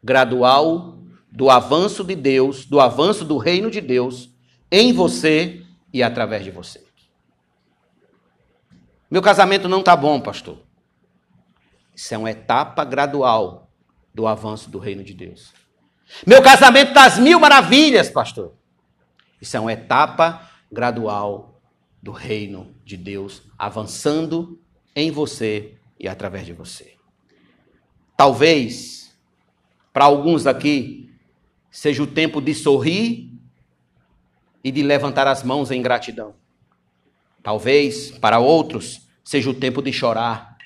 gradual do avanço de Deus, do avanço do reino de Deus em você e através de você. Meu casamento não está bom, pastor. Isso é uma etapa gradual do avanço do reino de Deus. Meu casamento das mil maravilhas, pastor. Isso é uma etapa gradual do reino de Deus avançando em você e através de você. Talvez, para alguns aqui, seja o tempo de sorrir e de levantar as mãos em gratidão. Talvez, para outros, seja o tempo de chorar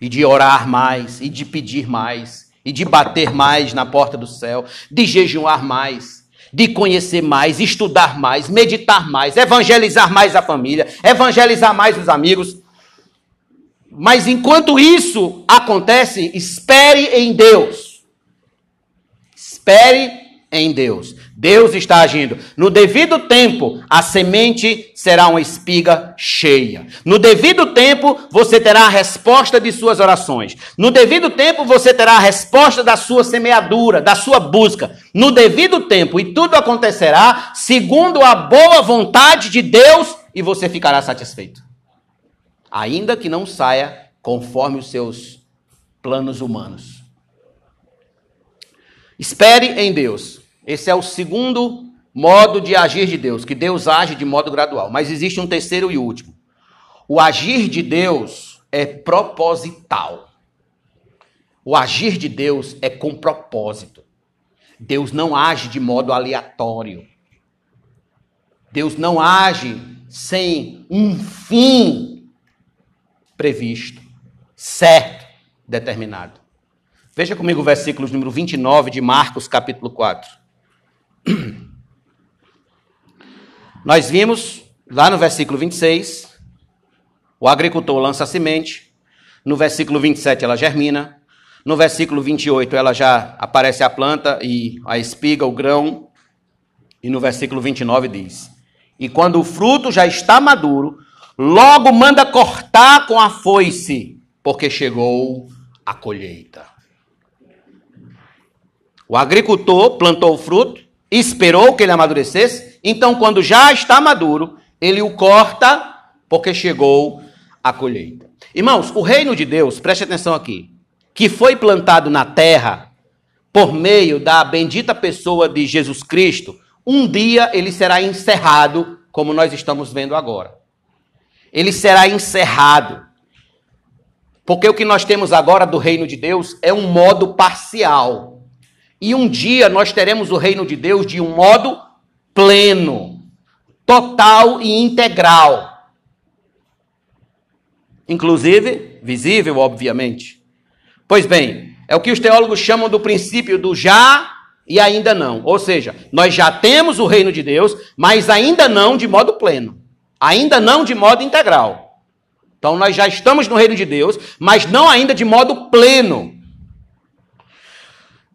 e de orar mais, e de pedir mais, e de bater mais na porta do céu, de jejuar mais, de conhecer mais, estudar mais, meditar mais, evangelizar mais a família, evangelizar mais os amigos. Mas enquanto isso acontece, espere em Deus. Espere em Deus. Deus está agindo. No devido tempo, a semente será uma espiga cheia. No devido tempo, você terá a resposta de suas orações. No devido tempo, você terá a resposta da sua semeadura, da sua busca. No devido tempo, e tudo acontecerá segundo a boa vontade de Deus, e você ficará satisfeito. Ainda que não saia conforme os seus planos humanos. Espere em Deus. Esse é o segundo modo de agir de Deus, que Deus age de modo gradual. Mas existe um terceiro e último. O agir de Deus é proposital. O agir de Deus é com propósito. Deus não age de modo aleatório. Deus não age sem um fim previsto, certo, determinado. Veja comigo o versículo número 29 de Marcos, capítulo 4. Nós vimos lá no versículo 26, o agricultor lança a semente, no versículo 27 ela germina, no versículo 28 ela já aparece a planta e a espiga, o grão, e no versículo 29 diz: E quando o fruto já está maduro, logo manda cortar com a foice, porque chegou a colheita. O agricultor plantou o fruto, esperou que ele amadurecesse, então quando já está maduro, ele o corta porque chegou a colheita. Irmãos, o reino de Deus, preste atenção aqui, que foi plantado na terra por meio da bendita pessoa de Jesus Cristo, um dia ele será encerrado, como nós estamos vendo agora. Ele será encerrado. Porque o que nós temos agora do reino de Deus é um modo parcial. E um dia nós teremos o reino de Deus de um modo pleno, total e integral. Inclusive, visível, obviamente. Pois bem, é o que os teólogos chamam do princípio do já e ainda não. Ou seja, nós já temos o reino de Deus, mas ainda não de modo pleno. Ainda não de modo integral. Então nós já estamos no reino de Deus, mas não ainda de modo pleno.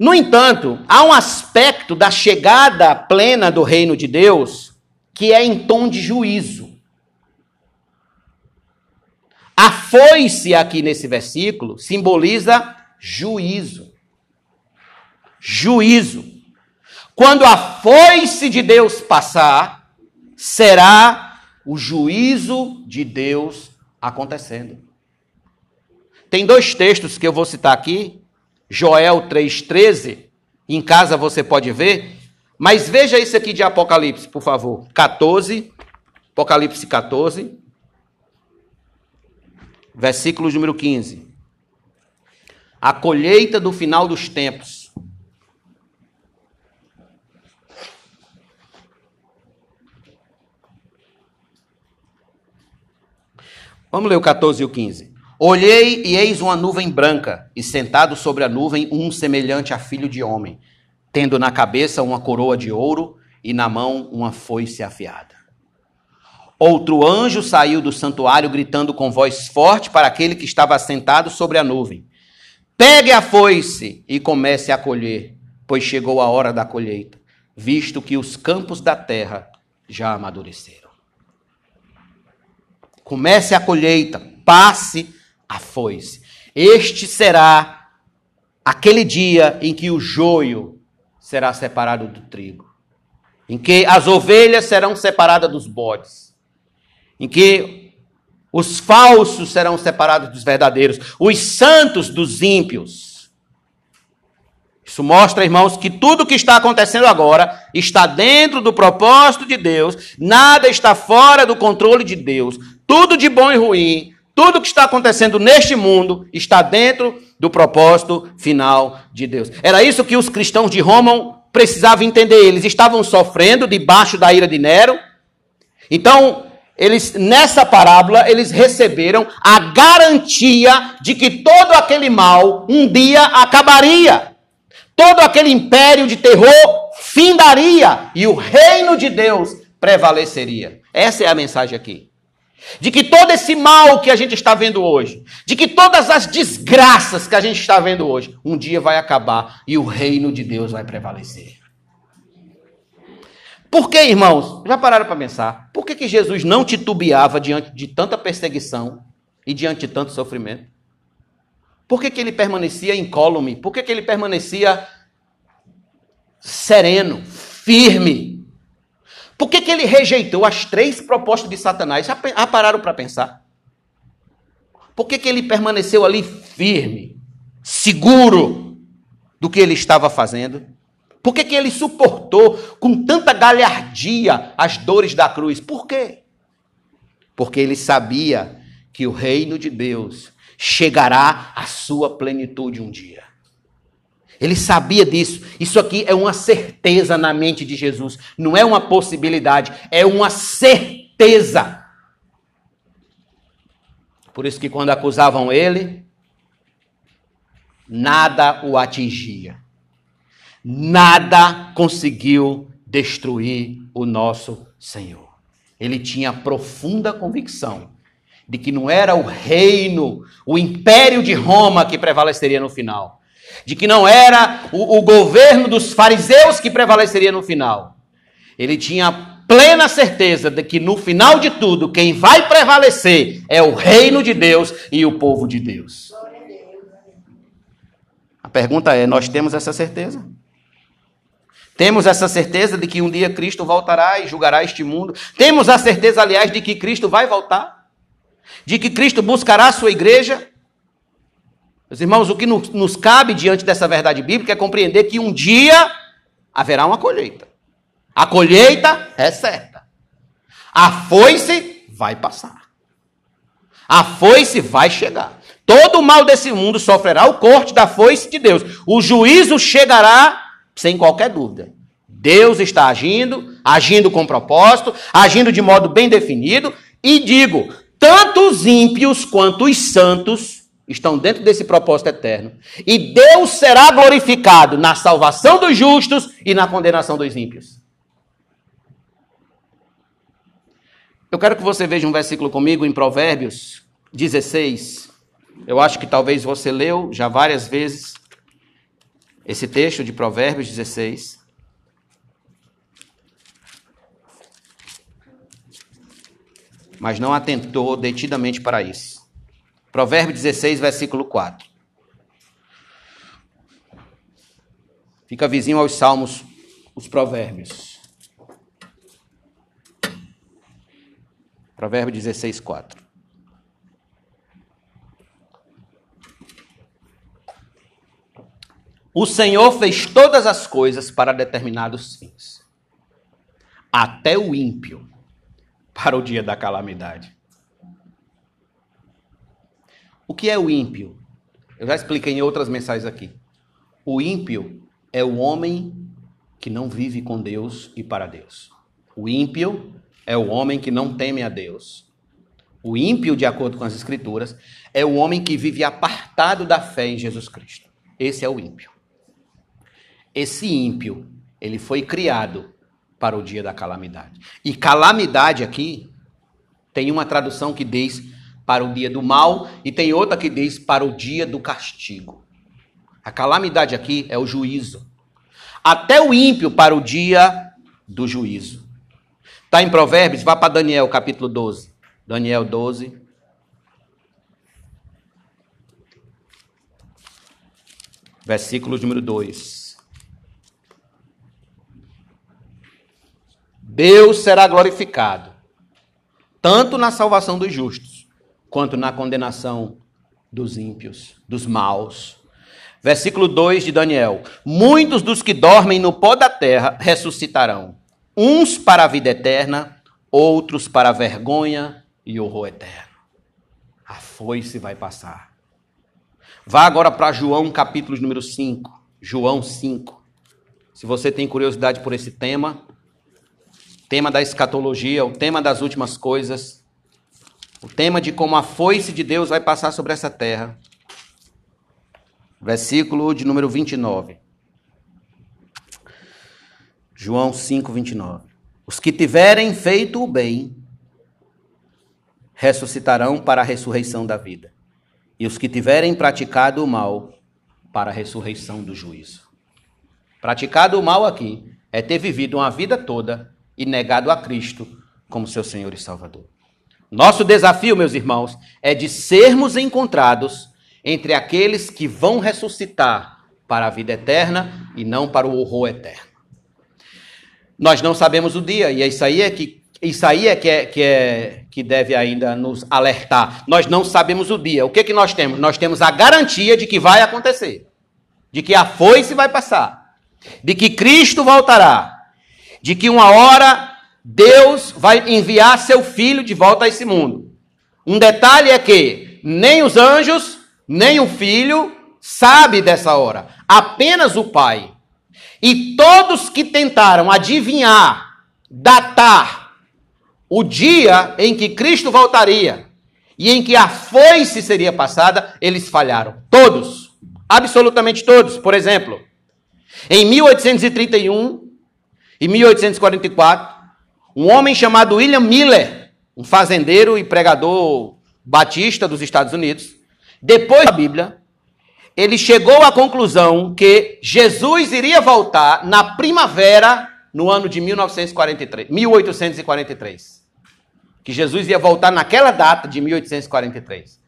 No entanto, há um aspecto da chegada plena do reino de Deus que é em tom de juízo. A foice aqui nesse versículo simboliza juízo. Juízo. Quando a foice de Deus passar, será o juízo de Deus acontecendo. Tem dois textos que eu vou citar aqui Joel 3,13. Em casa você pode ver. Mas veja isso aqui de Apocalipse, por favor. 14. Apocalipse 14. Versículo número 15. A colheita do final dos tempos. Vamos ler o 14 e o 15. Olhei e eis uma nuvem branca, e sentado sobre a nuvem um semelhante a filho de homem, tendo na cabeça uma coroa de ouro e na mão uma foice afiada. Outro anjo saiu do santuário gritando com voz forte para aquele que estava sentado sobre a nuvem: Pegue a foice e comece a colher, pois chegou a hora da colheita, visto que os campos da terra já amadureceram. Comece a colheita, passe a foice. Este será aquele dia em que o joio será separado do trigo, em que as ovelhas serão separadas dos bodes, em que os falsos serão separados dos verdadeiros, os santos dos ímpios. Isso mostra, irmãos, que tudo que está acontecendo agora está dentro do propósito de Deus, nada está fora do controle de Deus. Tudo de bom e ruim, tudo que está acontecendo neste mundo está dentro do propósito final de Deus. Era isso que os cristãos de Roma precisavam entender. Eles estavam sofrendo debaixo da ira de Nero. Então, eles nessa parábola eles receberam a garantia de que todo aquele mal um dia acabaria todo aquele império de terror findaria e o reino de Deus prevaleceria. Essa é a mensagem aqui. De que todo esse mal que a gente está vendo hoje, de que todas as desgraças que a gente está vendo hoje, um dia vai acabar e o reino de Deus vai prevalecer. Por que, irmãos? Já pararam para pensar? Por que, que Jesus não titubeava diante de tanta perseguição e diante de tanto sofrimento? Por que, que ele permanecia incólume? Por que, que ele permanecia sereno, firme? Por que, que ele rejeitou as três propostas de Satanás? Já, pararam para pensar? Por que, que ele permaneceu ali firme, seguro do que ele estava fazendo? Por que, que ele suportou com tanta galhardia as dores da cruz? Por quê? Porque ele sabia que o reino de Deus chegará à sua plenitude um dia. Ele sabia disso. Isso aqui é uma certeza na mente de Jesus. Não é uma possibilidade, é uma certeza. Por isso que quando acusavam ele, nada o atingia. Nada conseguiu destruir o nosso Senhor. Ele tinha profunda convicção de que não era o reino, o império de Roma que prevaleceria no final, de que não era o, o governo dos fariseus que prevaleceria no final. Ele tinha plena certeza de que no final de tudo, quem vai prevalecer é o reino de Deus e o povo de Deus. A pergunta é: nós temos essa certeza? Temos essa certeza de que um dia Cristo voltará e julgará este mundo? Temos a certeza, aliás, de que Cristo vai voltar? de que Cristo buscará a sua igreja. Meus irmãos, o que nos cabe diante dessa verdade bíblica é compreender que um dia haverá uma colheita. A colheita é certa. A foice vai passar. A foice vai chegar. Todo o mal desse mundo sofrerá o corte da foice de Deus. O juízo chegará sem qualquer dúvida. Deus está agindo, agindo com propósito, agindo de modo bem definido. E digo, tanto os ímpios quanto os santos estão dentro desse propósito eterno. E Deus será glorificado na salvação dos justos e na condenação dos ímpios. Eu quero que você veja um versículo comigo em Provérbios 16. Eu acho que talvez você leu já várias vezes esse texto de Provérbios 16. mas não atentou detidamente para isso. Provérbio 16, versículo 4. Fica vizinho aos Salmos, os Provérbios. Provérbio 16, 4. O Senhor fez todas as coisas para determinados fins. Até o ímpio para o dia da calamidade. O que é o ímpio? Eu já expliquei em outras mensagens aqui. O ímpio é o homem que não vive com Deus e para Deus. O ímpio é o homem que não teme a Deus. O ímpio, de acordo com as Escrituras, é o homem que vive apartado da fé em Jesus Cristo. Esse é o ímpio. Esse ímpio, ele foi criado para o dia da calamidade. E calamidade aqui tem uma tradução que diz para o dia do mal e tem outra que diz para o dia do castigo. A calamidade aqui é o juízo. Até o ímpio para o dia do juízo. Está em Provérbios? Vá para Daniel, capítulo 12. Daniel 12. Versículo número 2. Deus será glorificado, tanto na salvação dos justos, quanto na condenação dos ímpios, dos maus. Versículo 2 de Daniel: Muitos dos que dormem no pó da terra ressuscitarão, uns para a vida eterna, outros para a vergonha e horror eterno. A foice vai passar. Vá agora para João, capítulo número 5. João 5. Se você tem curiosidade por esse tema, tema da escatologia, o tema das últimas coisas, o tema de como a foice de Deus vai passar sobre essa terra. Versículo de número 29. João 5, 29. Os que tiverem feito o bem ressuscitarão para a ressurreição da vida, e os que tiverem praticado o mal para a ressurreição do juízo. Praticado o mal aqui é ter vivido uma vida toda e negado a Cristo como seu Senhor e Salvador. Nosso desafio, meus irmãos, é de sermos encontrados entre aqueles que vão ressuscitar para a vida eterna e não para o horror eterno. Nós não sabemos o dia, e é isso aí é que isso aí é que, é, que, é, que deve ainda nos alertar. Nós não sabemos o dia. O que, que nós temos? Nós temos a garantia de que vai acontecer. De que a foice vai passar. De que Cristo voltará de que uma hora Deus vai enviar seu filho de volta a esse mundo. Um detalhe é que nem os anjos, nem o filho sabe dessa hora, apenas o pai. E todos que tentaram adivinhar, datar o dia em que Cristo voltaria e em que a foice seria passada, eles falharam. Todos. Absolutamente todos. Por exemplo, em 1831, em 1844, um homem chamado William Miller, um fazendeiro e pregador batista dos Estados Unidos, depois da Bíblia, ele chegou à conclusão que Jesus iria voltar na primavera no ano de 1943, 1843. Que Jesus ia voltar naquela data de 1843.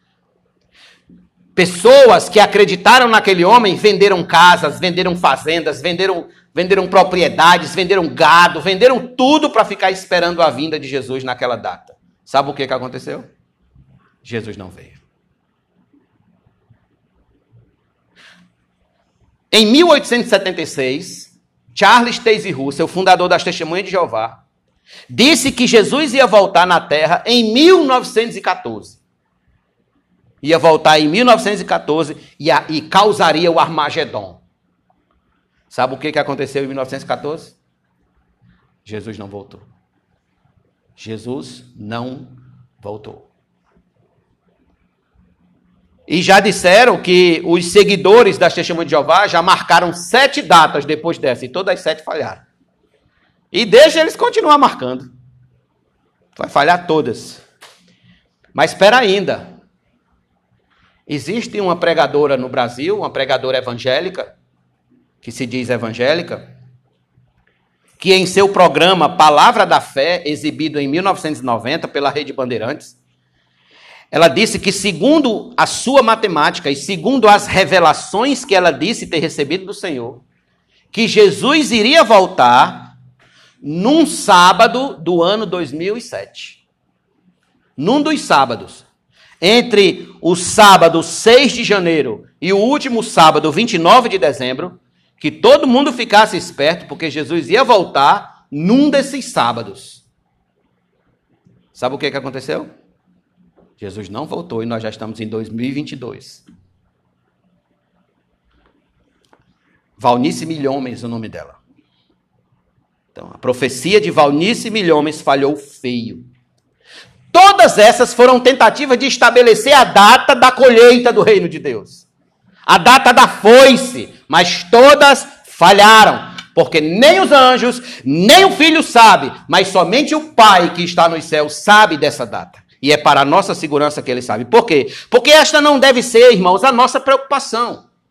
Pessoas que acreditaram naquele homem venderam casas, venderam fazendas, venderam venderam propriedades, venderam gado, venderam tudo para ficar esperando a vinda de Jesus naquela data. Sabe o que, que aconteceu? Jesus não veio. Em 1876, Charles Taze Russell, fundador das Testemunhas de Jeová, disse que Jesus ia voltar na Terra em 1914. Ia voltar em 1914 e, a, e causaria o Armagedon. Sabe o que, aconteceu em 1914? Jesus não voltou. Jesus não voltou. E já disseram que os seguidores das Testemunhas de Jeová já marcaram sete datas depois dessa, e todas as sete falharam. E deixa eles continuar marcando. Vai falhar todas. Mas espera ainda. Existe uma pregadora no Brasil, uma pregadora evangélica, que se diz evangélica, que em seu programa Palavra da Fé, exibido em 1990 pela Rede Bandeirantes, ela disse que, segundo a sua matemática e segundo as revelações que ela disse ter recebido do Senhor, que Jesus iria voltar num sábado do ano 2007. Num dos sábados. Entre o sábado 6 de janeiro e o último sábado, 29 de dezembro, que todo mundo ficasse esperto, porque Jesus ia voltar num desses sábados. Sabe o que, que aconteceu? Jesus não voltou e nós já estamos em 2022. Valnice Milhomens, o nome dela. Então, a profecia de Valnice Milhomens falhou feio. Todas essas foram tentativas de estabelecer a data da colheita do reino de Deus. A data da foice, mas todas falharam, porque nem os anjos, nem o filho sabe, mas somente o Pai que está nos céus sabe dessa data. E é para a nossa segurança que ele sabe. Por quê? Porque esta não deve ser, irmãos, a nossa preocupação.